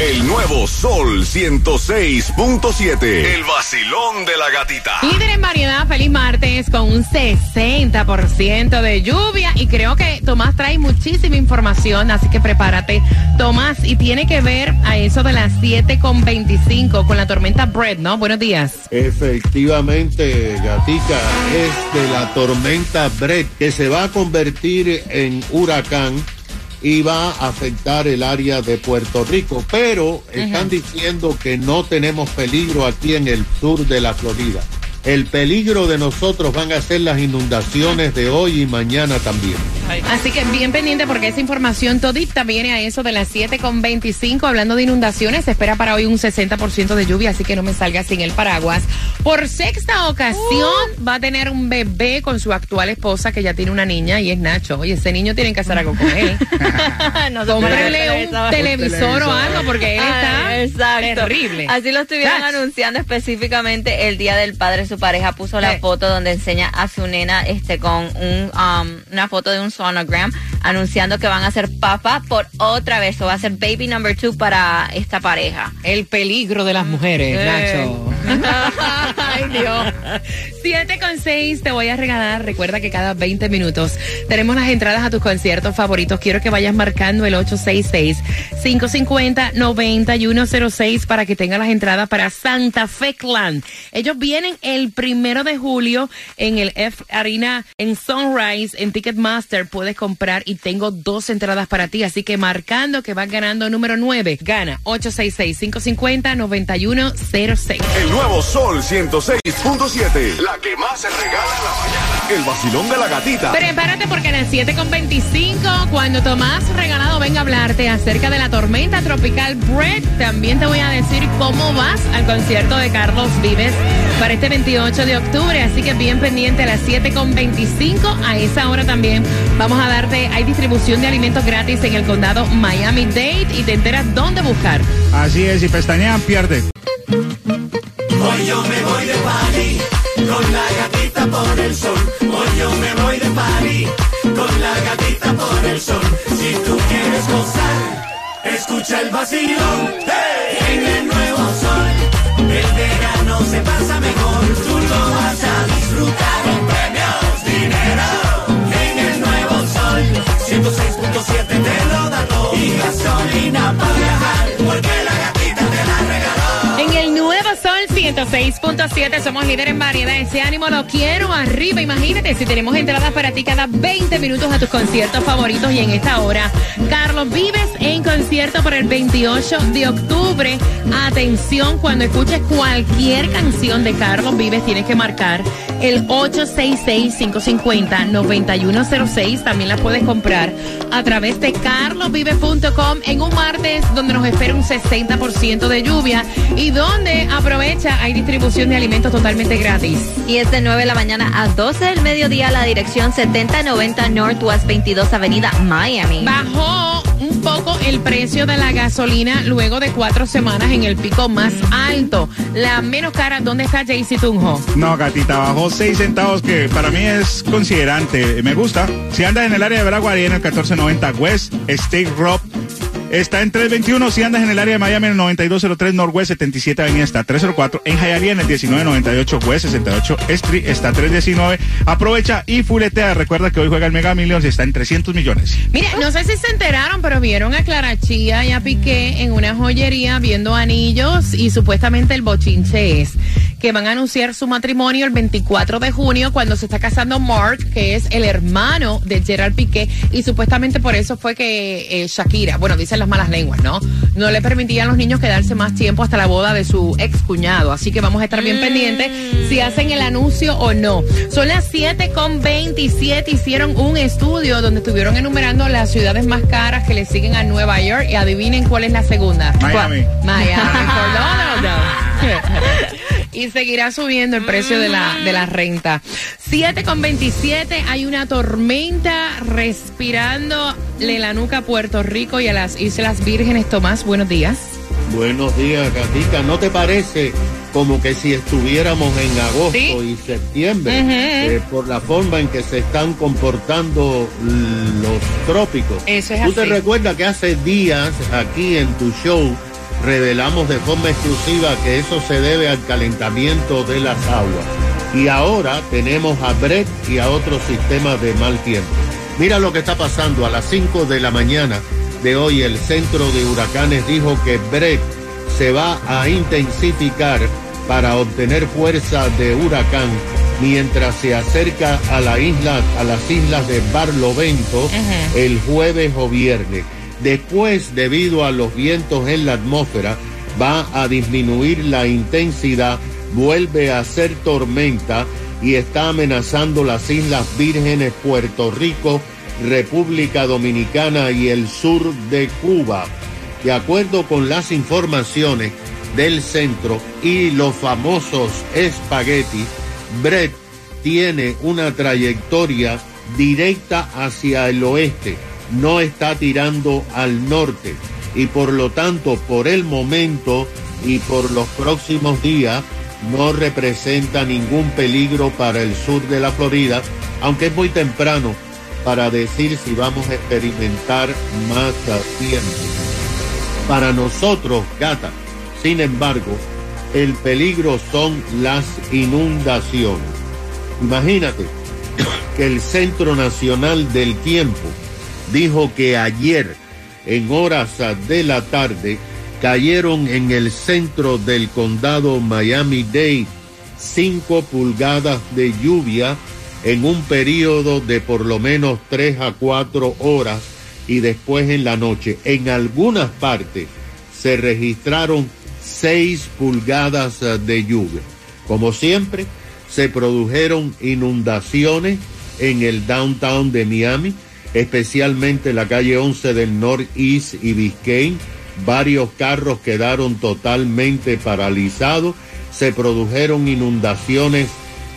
El nuevo Sol 106.7. El vacilón de la gatita. Líder en variedad, feliz martes con un 60% de lluvia y creo que Tomás trae muchísima información, así que prepárate, Tomás, y tiene que ver a eso de las 7.25 con la tormenta Brett, ¿no? Buenos días. Efectivamente, Gatica, es de la tormenta Brett que se va a convertir en huracán y va a afectar el área de Puerto Rico, pero están diciendo que no tenemos peligro aquí en el sur de la Florida. El peligro de nosotros van a ser las inundaciones de hoy y mañana también. Así que bien pendiente porque esa información todita viene a eso de las 7.25 hablando de inundaciones. Se espera para hoy un 60% de lluvia, así que no me salga sin el paraguas. Por sexta ocasión va a tener un bebé con su actual esposa que ya tiene una niña y es Nacho. Oye, ese niño tiene que hacer algo con él. Cómprele un televisor o algo porque él está terrible. Así lo estuvieron anunciando específicamente el Día del Padre. Su pareja puso la foto donde enseña a su nena este con un, um, una foto de un sonogram anunciando que van a ser papá por otra vez. O va a ser baby number two para esta pareja. El peligro de las mujeres, Nacho. Ay, Dios. 7 con 6 te voy a regalar. Recuerda que cada 20 minutos tenemos las entradas a tus conciertos favoritos. Quiero que vayas marcando el 866-550-9106 para que tengas las entradas para Santa Fe Clan. Ellos vienen el primero de julio en el F Arena en Sunrise en Ticketmaster. Puedes comprar y tengo dos entradas para ti. Así que marcando que vas ganando número 9. Gana 866-550-9106. Nuevo Sol 106.7. La que más se regala en la mañana. El vacilón de la gatita. Prepárate porque a las 7.25, cuando Tomás Regalado venga a hablarte acerca de la tormenta tropical Brett, también te voy a decir cómo vas al concierto de Carlos Vives para este 28 de octubre. Así que bien pendiente a las 7.25. A esa hora también vamos a darte, hay distribución de alimentos gratis en el condado Miami-Dade y te enteras dónde buscar. Así es, y pestañean, pierde. Hoy yo me voy de party con la gatita por el sol. Hoy yo me voy de party con la gatita por el sol. Si tú quieres gozar, escucha el vacilón. ¡Hey! En el nuevo sol, 6.7, somos líderes en variedad. Ese ánimo lo quiero arriba. Imagínate si tenemos entradas para ti cada 20 minutos a tus conciertos favoritos y en esta hora. Carlos Vives en concierto por el 28 de octubre. Atención, cuando escuches cualquier canción de Carlos Vives, tienes que marcar el 866-550-9106. También la puedes comprar a través de carlosvive.com en un martes donde nos espera un 60% de lluvia y donde aprovecha, hay distribución de alimentos totalmente gratis. Y es de 9 de la mañana a 12 del mediodía la dirección 7090 Northwest 22 Avenida Miami. Bajó un poco el precio de la gasolina luego de cuatro semanas en el pico más alto. La menos cara, ¿dónde está Jaycee Tunjo? No, gatita, bajó 6 centavos, que para mí es considerante. Me gusta. Si andas en el área de Veraguarí en el 1490 West, State Rock, Está en 321 si andas en el área de Miami en el 9203 Northwest 77 Avenida está 304 en Hialeah en el 1998 West 68 Street está 319 aprovecha y fuletea. Recuerda que hoy juega el Mega Millions y está en 300 millones. Mire, no sé si se enteraron pero vieron a Clara Chía y a Piqué en una joyería viendo anillos y supuestamente el bochinche es que van a anunciar su matrimonio el 24 de junio cuando se está casando Mark, que es el hermano de Gerard Piqué, y supuestamente por eso fue que eh, Shakira, bueno, dicen las malas lenguas, ¿no? No le permitían a los niños quedarse más tiempo hasta la boda de su ex cuñado. Así que vamos a estar bien pendientes si hacen el anuncio o no. Son las 7 con 27. Hicieron un estudio donde estuvieron enumerando las ciudades más caras que le siguen a Nueva York y adivinen cuál es la segunda. Miami. ¿Cuál? Miami. ¿Por dónde o no? Y seguirá subiendo el precio de la, de la renta. 7 con 27, hay una tormenta respirando de la nuca a Puerto Rico y a las Islas Vírgenes. Tomás, buenos días. Buenos días, Gatica. ¿No te parece como que si estuviéramos en agosto Sí. y septiembre eh, por la forma en que se están comportando los trópicos? Eso es ¿Tú te recuerdas que hace días aquí en tu show revelamos de forma exclusiva que eso se debe al calentamiento de las aguas? Y ahora tenemos a Brett y a otros sistemas de mal tiempo. Mira lo que está pasando a las 5 de la mañana de hoy. El centro de huracanes dijo que Brett se va a intensificar para obtener fuerza de huracán mientras se acerca a la isla, a las islas de Barlovento el jueves o viernes. Después, debido a los vientos en la atmósfera, va a disminuir la intensidad, vuelve a ser tormenta y está amenazando las Islas Vírgenes, Puerto Rico, República Dominicana y el sur de Cuba. De acuerdo con las informaciones del centro y los famosos espaguetis, Brett tiene una trayectoria directa hacia el oeste, no está tirando al norte y por lo tanto por el momento y por los próximos días no representa ningún peligro para el sur de la Florida, aunque es muy temprano para decir si vamos a experimentar más tiempo. Para nosotros, gata, sin embargo, el peligro son las inundaciones. Imagínate que el Centro Nacional del Tiempo dijo que ayer, en horas de la tarde, cayeron en el centro del condado Miami-Dade 5 pulgadas de lluvia en un periodo de por lo menos 3 a 4 horas y después en la noche. En algunas partes se registraron 6 pulgadas eh, de lluvia. Como siempre, se produjeron inundaciones en el downtown de Miami, especialmente la calle 11 del Northeast y Biscayne. Varios carros quedaron totalmente paralizados. Se produjeron inundaciones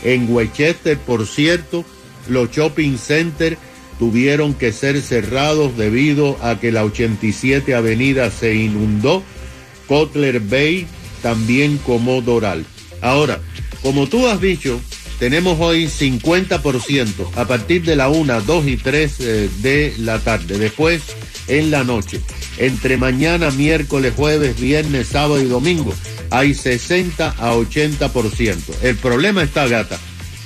en Westchester, por cierto, los shopping centers tuvieron que ser cerrados debido a que la 87 Avenida se inundó, Cutler Bay también como Doral. Ahora, como tú has dicho, tenemos hoy 50% a partir de la 1, 2 y 3 eh, de la tarde, después en la noche. Entre mañana, miércoles, jueves, viernes, sábado y domingo hay 60 a 80%. El problema está, gata,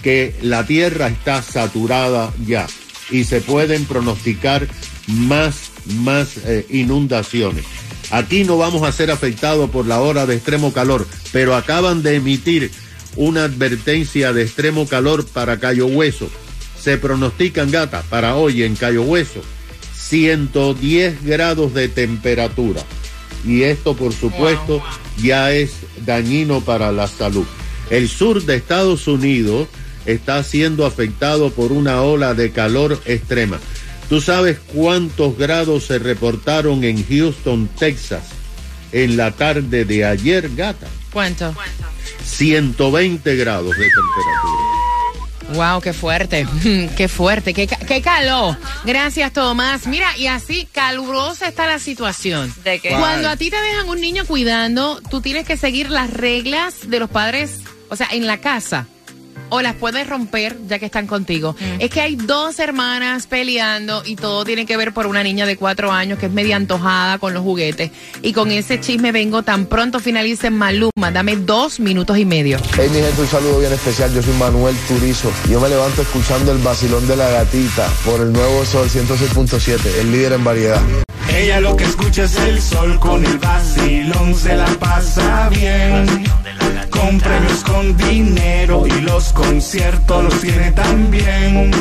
que la tierra está saturada ya y se pueden pronosticar más, más eh, inundaciones. Aquí no vamos a ser afectados por la hora de extremo calor, pero acaban de emitir una advertencia de extremo calor para Cayo Hueso. Se pronostican, gata, para hoy en Cayo Hueso, 110 grados de temperatura. Y esto, por supuesto, ya es dañino para la salud. El sur de Estados Unidos está siendo afectado por una ola de calor extrema. ¿Tú sabes cuántos grados se reportaron en Houston, Texas, en la tarde de ayer, gata? ¿Cuánto? 120 grados de temperatura. Wow, qué fuerte, qué fuerte, qué, qué calor. Gracias, Tomás. Mira, y así calurosa está la situación. ¿De qué? Cuando a ti te dejan un niño cuidando, tú tienes que seguir las reglas de los padres, o sea, en la casa. O las puedes romper ya que están contigo. Es que hay dos hermanas peleando y todo tiene que ver por una niña de cuatro años que es media antojada con los juguetes. Y con ese chisme vengo tan pronto finalice Maluma. Dame dos minutos y medio. Hey mi gente, un saludo bien especial. Yo soy Manuel Turizo. Yo me levanto escuchando el vacilón de la gatita por el nuevo Sol 106.7, el líder en variedad. Ella lo que escucha es el sol con el vacilón, se la pasa bien. Con premios con dinero y los conciertos los tiene también.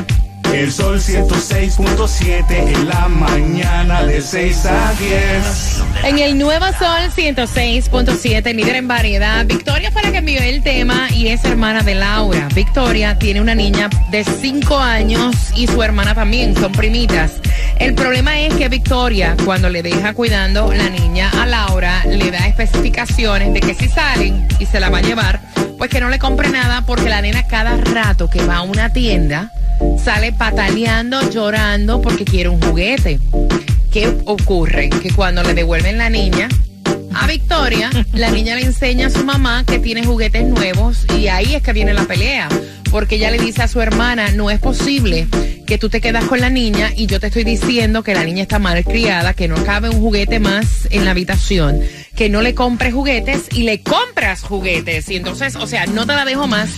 El sol 106.7 en la mañana de 6 a 10. En el Nuevo Sol 106.7, líder en variedad. Victoria la que envió el tema y es hermana de Laura. Victoria tiene una niña de 5 años y su hermana también, son primitas. El problema es que Victoria, cuando le deja cuidando la niña a Laura, le da especificaciones de que si salen y se la va a llevar, pues que no le compre nada porque la nena cada rato que va a una tienda sale pataleando, llorando porque quiere un juguete. ¿Qué ocurre? Que cuando le devuelven la niña a Victoria, la niña le enseña a su mamá que tiene juguetes nuevos y ahí es que viene la pelea. Porque ella le dice a su hermana, no es posible que tú te quedas con la niña y yo te estoy diciendo que la niña está mal criada, que no cabe un juguete más en la habitación, que no le compres juguetes y le compras juguetes. Y entonces, o sea, no te la dejo más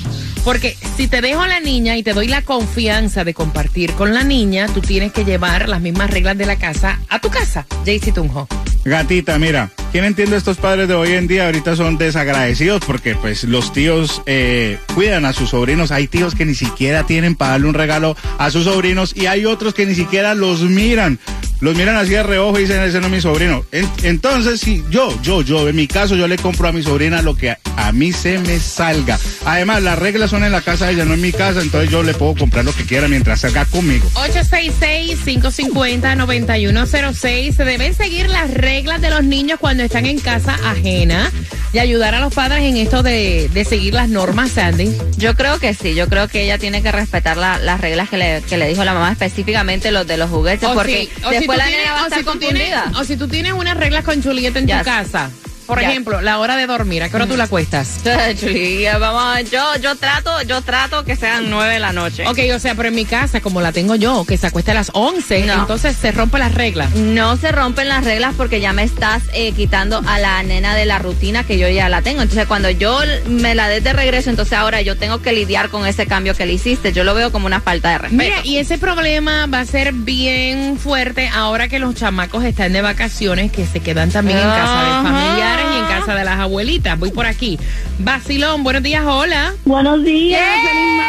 porque si te dejo a la niña y te doy la confianza de compartir con la niña, tú tienes que llevar las mismas reglas de la casa a tu casa. Jaycee Tunjo. Gatita, mira, ¿quién entiende estos padres de hoy en día? Ahorita son desagradecidos porque pues los tíos eh, cuidan a sus sobrinos. Hay tíos que ni siquiera tienen para darle un regalo a sus sobrinos y hay otros que ni siquiera los miran. Los miran así de reojo y dicen, ese no es mi sobrino. En- entonces, si yo, yo, yo, en mi caso, yo le compro a mi sobrina lo que a, a mí se me salga. Además, las reglas son en la casa de ella, no en mi casa, entonces yo le puedo comprar lo que quiera mientras salga conmigo. 866-550-9106. Se deben seguir las reglas de los niños cuando están en casa ajena y ayudar a los padres en esto de, de seguir las normas, Sandy. Yo creo que sí, yo creo que ella tiene que respetar la- las reglas que le, que le dijo la mamá, específicamente los de los juguetes, porque si- o la nena va a o estar si tú tienes- confundida. o si tú tienes unas reglas con Julieta en tu casa. Por Ya. ejemplo, la hora de dormir. ¿A qué hora tú la acuestas? Chulilla, vamos, yo, yo trato, yo trato que sean nueve de la noche. Ok, o sea, pero en mi casa, como la tengo yo, que se acuesta a las 11, No. entonces se rompe las reglas. No se rompen las reglas porque ya me estás eh, quitando a la nena de la rutina que yo ya la tengo. Entonces, cuando yo me la des de regreso, entonces ahora yo tengo que lidiar con ese cambio que le hiciste. Yo lo veo como una falta de respeto. Mira, y ese problema va a ser bien fuerte ahora que los chamacos están de vacaciones, que se quedan también en casa de Ajá. Y en casa de las abuelitas. Voy por aquí. Basilón, buenos días, hola. Buenos días, feliz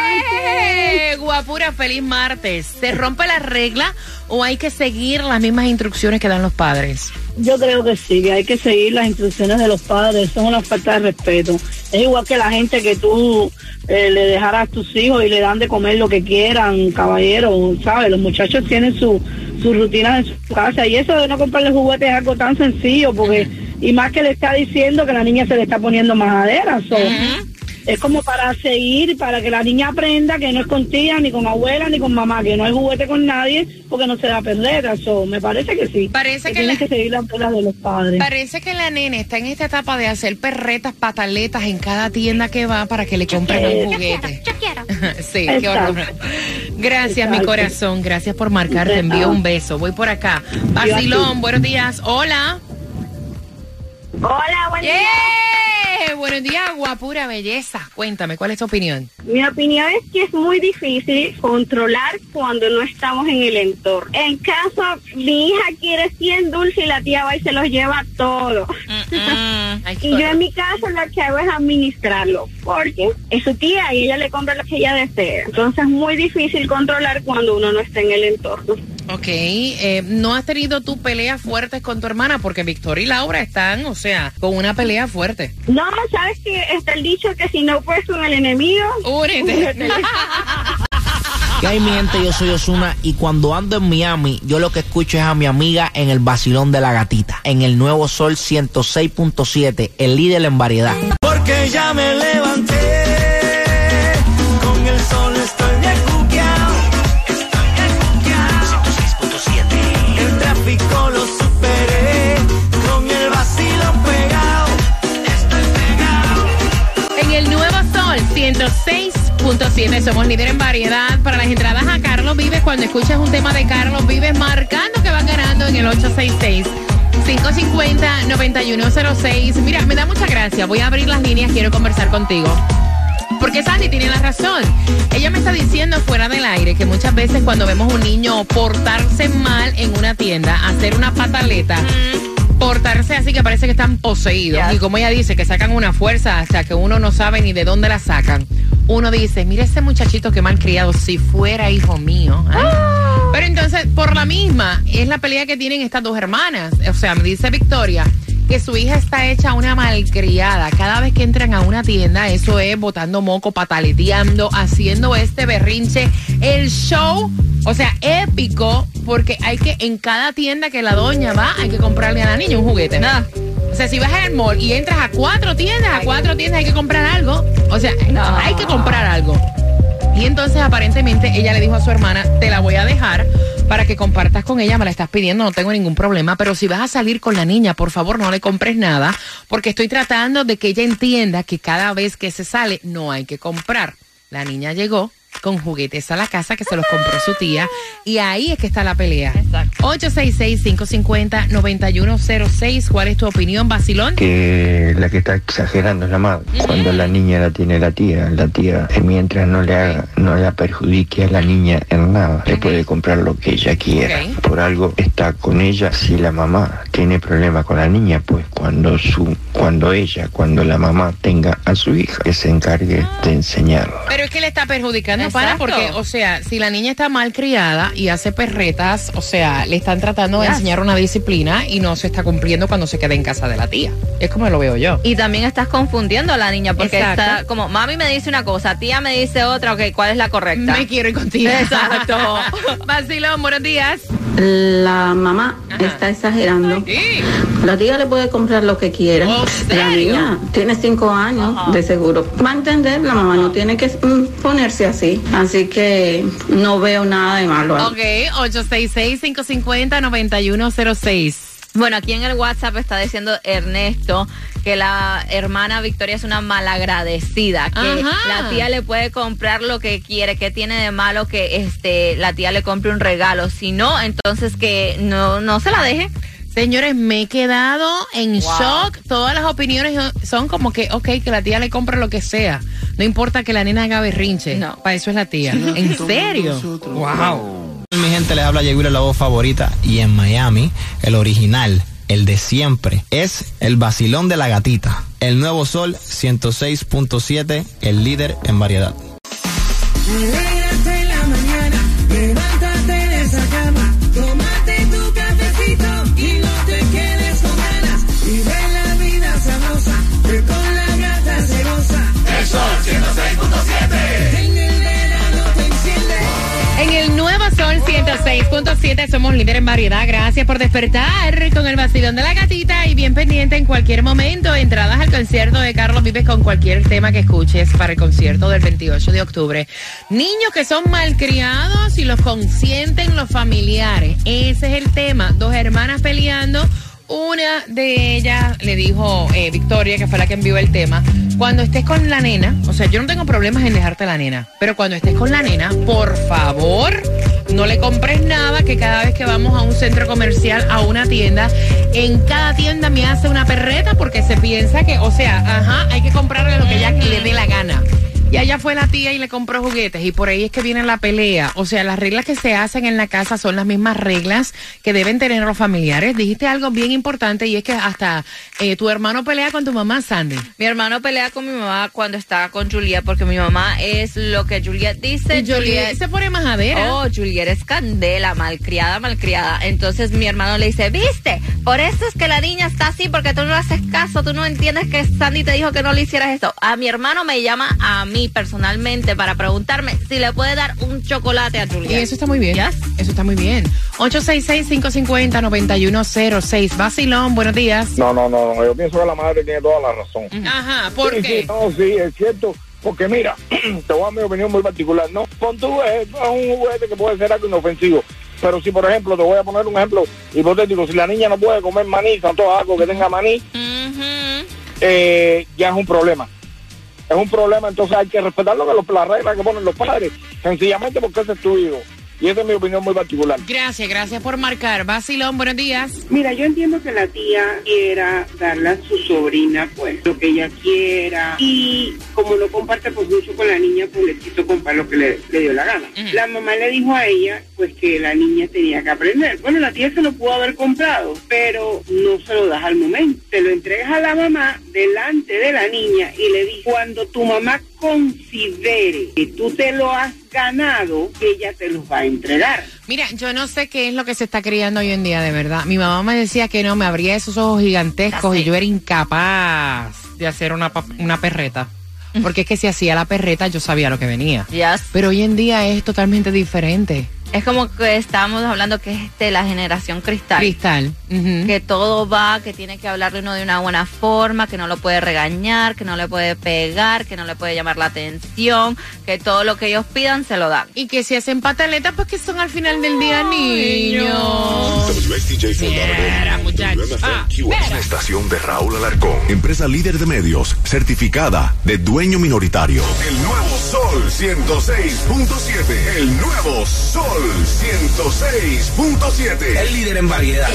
¡Eh! Guapura, feliz martes. ¿Se rompe la regla o hay que seguir las mismas instrucciones que dan los padres? Yo creo que sí, hay que seguir las instrucciones de los padres, son una falta de respeto. Es igual que la gente que tú eh, le dejaras a tus hijos y le dan de comer lo que quieran, caballero, ¿sabes? Los muchachos tienen su, su rutina en su casa y eso de no comprarle juguetes es algo tan sencillo porque, y más que le está diciendo que la niña se le está poniendo majadera. so, Es como para seguir, para que la niña aprenda que no es con tía, ni con abuela, ni con mamá, que no hay juguete con nadie, porque no se da a perder. Eso, me parece que sí. Parece que tienen la- que seguir las reglas de los padres. Parece que la nena está en esta etapa de hacer perretas, pataletas en cada tienda que va para que le compren un juguete. Yo quiero. sí, qué horror. Gracias, mi corazón. Gracias por marcar. Te envío un beso. Voy por acá. Basilón, buenos días. Hola. Hola, buen ¡Eh! Buenos días, guapura belleza. Cuéntame, ¿cuál es tu opinión? Mi opinión es que es muy difícil controlar cuando no estamos en el entorno. En caso, mi hija quiere 100 dulces y la tía va y se los lleva todo. Ay, Y yo en mi caso lo que hago es administrarlo, porque es su tía y ella le compra lo que ella desea. Entonces es muy difícil controlar cuando uno no está en el entorno. Ok, eh, ¿no has tenido tú peleas fuertes con tu hermana? Porque Victoria y Laura están, o sea, con una pelea fuerte. No, ¿sabes que Está el dicho que si no puedes con el enemigo... Únete. ¿Qué hay mi gente? Yo soy Osuna y cuando ando en Miami, yo lo que escucho es a mi amiga en el vacilón de la gatita, en el nuevo Sol 106.7, el líder en variedad. Porque ya me levanté. 106.7 somos líder en variedad. Para las entradas a Carlos Vives, cuando escuches un tema de Carlos Vives, marcando que van ganando en el 866. 550-9106. Mira, me da mucha gracia. Voy a abrir las líneas, quiero conversar contigo. Porque Sandy tiene la razón. Ella me está diciendo fuera del aire que muchas veces cuando vemos un niño portarse mal en una tienda, hacer una pataleta, portarse así que parece que están poseídos. Yes. Y como ella dice, que sacan una fuerza hasta que uno no sabe ni de dónde la sacan. Uno dice, mira ese muchachito que mal criado, si fuera hijo mío. ¿eh?". Pero entonces, por la misma, es la pelea que tienen estas dos hermanas. O sea, me dice Victoria que su hija está hecha una malcriada. Cada vez que entran a una tienda, eso es botando moco, pataleteando, haciendo este berrinche. El show, o sea, épico, porque hay que, en cada tienda que la doña va, hay que comprarle a la niña un juguete. Nada. O sea, si vas al mall y entras a cuatro tiendas, a cuatro tiendas hay que comprar algo. O sea, hay que comprar algo. Y entonces aparentemente ella le dijo a su hermana, te la voy a dejar para que compartas con ella, me la estás pidiendo, no tengo ningún problema, pero si vas a salir con la niña, por favor no le compres nada, porque estoy tratando de que ella entienda que cada vez que se sale no hay que comprar. La niña llegó con juguetes a la casa que se los compró su tía y ahí es que está la pelea. 866-550-9106, ¿cuál es tu opinión, Basilón? que la que está exagerando es la madre. Cuando la niña la tiene la tía, la tía eh, mientras no le haga, no la perjudique a la niña en nada, le puede comprar lo que ella quiera. Por algo está con ella. Si la mamá tiene problema con la niña, pues cuando su, cuando ella, cuando la mamá tenga a su hija, que se encargue de enseñarla. Pero es que le está perjudicando, para, Exacto. porque, o sea, si la niña está mal criada y hace perretas, o sea, le están tratando de Yes. enseñar una disciplina y no se está cumpliendo cuando se queda en casa de la tía. Es como lo veo yo. Y también estás confundiendo a la niña porque Exacto. está como, mami me dice una cosa, tía me dice otra, ok, ¿cuál es la correcta? Me quiero ir contigo. Exacto. Vacilón, buenos días. La mamá está exagerando. La tía le puede comprar lo que quiera. La niña tiene cinco años, de seguro. Va a entender, la mamá no tiene que mm, ponerse así. Así que no veo nada de malo. Ok, 866-550-9106. Bueno, aquí en el WhatsApp está diciendo Ernesto que la hermana Victoria es una malagradecida, que Ajá. la tía le puede comprar lo que quiere, que tiene de malo que este la tía le compre un regalo, si no, entonces que no no se la deje. Señores, me he quedado en Wow. shock. Todas las opiniones son como que, ok, que la tía le compre lo que sea. No importa que la nena haga berrinche. No. Para eso es la tía. ¿En serio? Wow. Mi gente les habla Yeguira, la voz favorita. Y en Miami, el original, el de siempre, es el vacilón de la gatita. El nuevo sol 106.7, el líder en variedad. 106.7 somos líder en variedad. Gracias por despertar con el vacilón de la gatita y bien pendiente en cualquier momento. Entradas al concierto de Carlos Vives con cualquier tema que escuches para el concierto del 28 de octubre. Niños que son malcriados y los consienten los familiares. Ese es el tema. Dos hermanas peleando. Una de ellas le dijo eh, Victoria, que fue la que envió el tema, cuando estés con la nena, o sea, yo no tengo problemas en dejarte la nena, pero cuando estés con la nena, por favor, no le compres nada, que cada vez que vamos a un centro comercial, a una tienda, en cada tienda me hace una perreta porque se piensa que, o sea, ajá, hay que comprarle lo que ella le dé la gana. Y allá fue la tía y le compró juguetes y por ahí es que viene la pelea. O sea, las reglas que se hacen en la casa son las mismas reglas que deben tener los familiares. Dijiste algo bien importante y es que hasta eh, tu hermano pelea con tu mamá, Sandy. Mi hermano pelea con mi mamá cuando está con Juliet porque mi mamá es lo que Juliet dice. Y Juliet se pone majadera. Oh, Juliet es candela, malcriada, malcriada. Entonces mi hermano le dice, viste, por eso es que la niña está así, porque tú no le haces caso, tú no entiendes que Sandy te dijo que no le hicieras esto. A mi hermano me llama a mí personalmente para preguntarme si le puede dar un chocolate a Juliet. Y eso está muy bien. Eso está muy bien. 866-550-9106. Vacilón, buenos días. No, no, no, no, yo pienso que la madre tiene toda la razón. Ajá, ¿por Sí, qué? sí, no, sí, es cierto. Porque mira, te voy a dar mi opinión muy particular. No, pon tú, es, es un juguete que puede ser algo inofensivo. Pero si, por ejemplo, te voy a poner un ejemplo hipotético, si la niña no puede comer maní, tanto algo que tenga maní, eh, ya es un problema. Es un problema, entonces hay que respetar lo que los, las reglas que ponen los padres. Sencillamente porque ese es tu hijo. Y esa es mi opinión muy particular. Gracias, gracias por marcar. Basilón, buenos días. Mira, yo entiendo que la tía quiera darle a su sobrina, pues, lo que ella quiera. Y como no comparte pues mucho con la niña, pues le quiso comprar lo que le, le dio la gana. La mamá le dijo a ella, pues, que la niña tenía que aprender. Bueno, la tía se lo pudo haber comprado, pero no se lo das al momento. Te lo entregas a la mamá delante de la niña y le dices, cuando tu mamá considere que tú te lo has ganado, ella te los va a entregar. Mira, yo no sé qué es lo que se está criando hoy en día, de verdad. Mi mamá me decía que no, me abría esos ojos gigantescos y yo era incapaz de hacer una, pa- una perreta. Porque es que si hacía la perreta yo sabía lo que venía. Pero hoy en día es totalmente diferente. Es como que estábamos hablando que es de la generación cristal. Cristal. Que todo va, que tiene que hablarle uno de una buena forma, que no lo puede regañar, que no le puede pegar, que no le puede llamar la atención, que todo lo que ellos pidan se lo dan. Y que si hacen pataletas, pues que son al final del día niños. WMFQ, una estación de Raúl Alarcón, empresa líder de medios, certificada de dueño minoritario. El nuevo Sol 106.7, el nuevo Sol 106.7. El líder en variedad.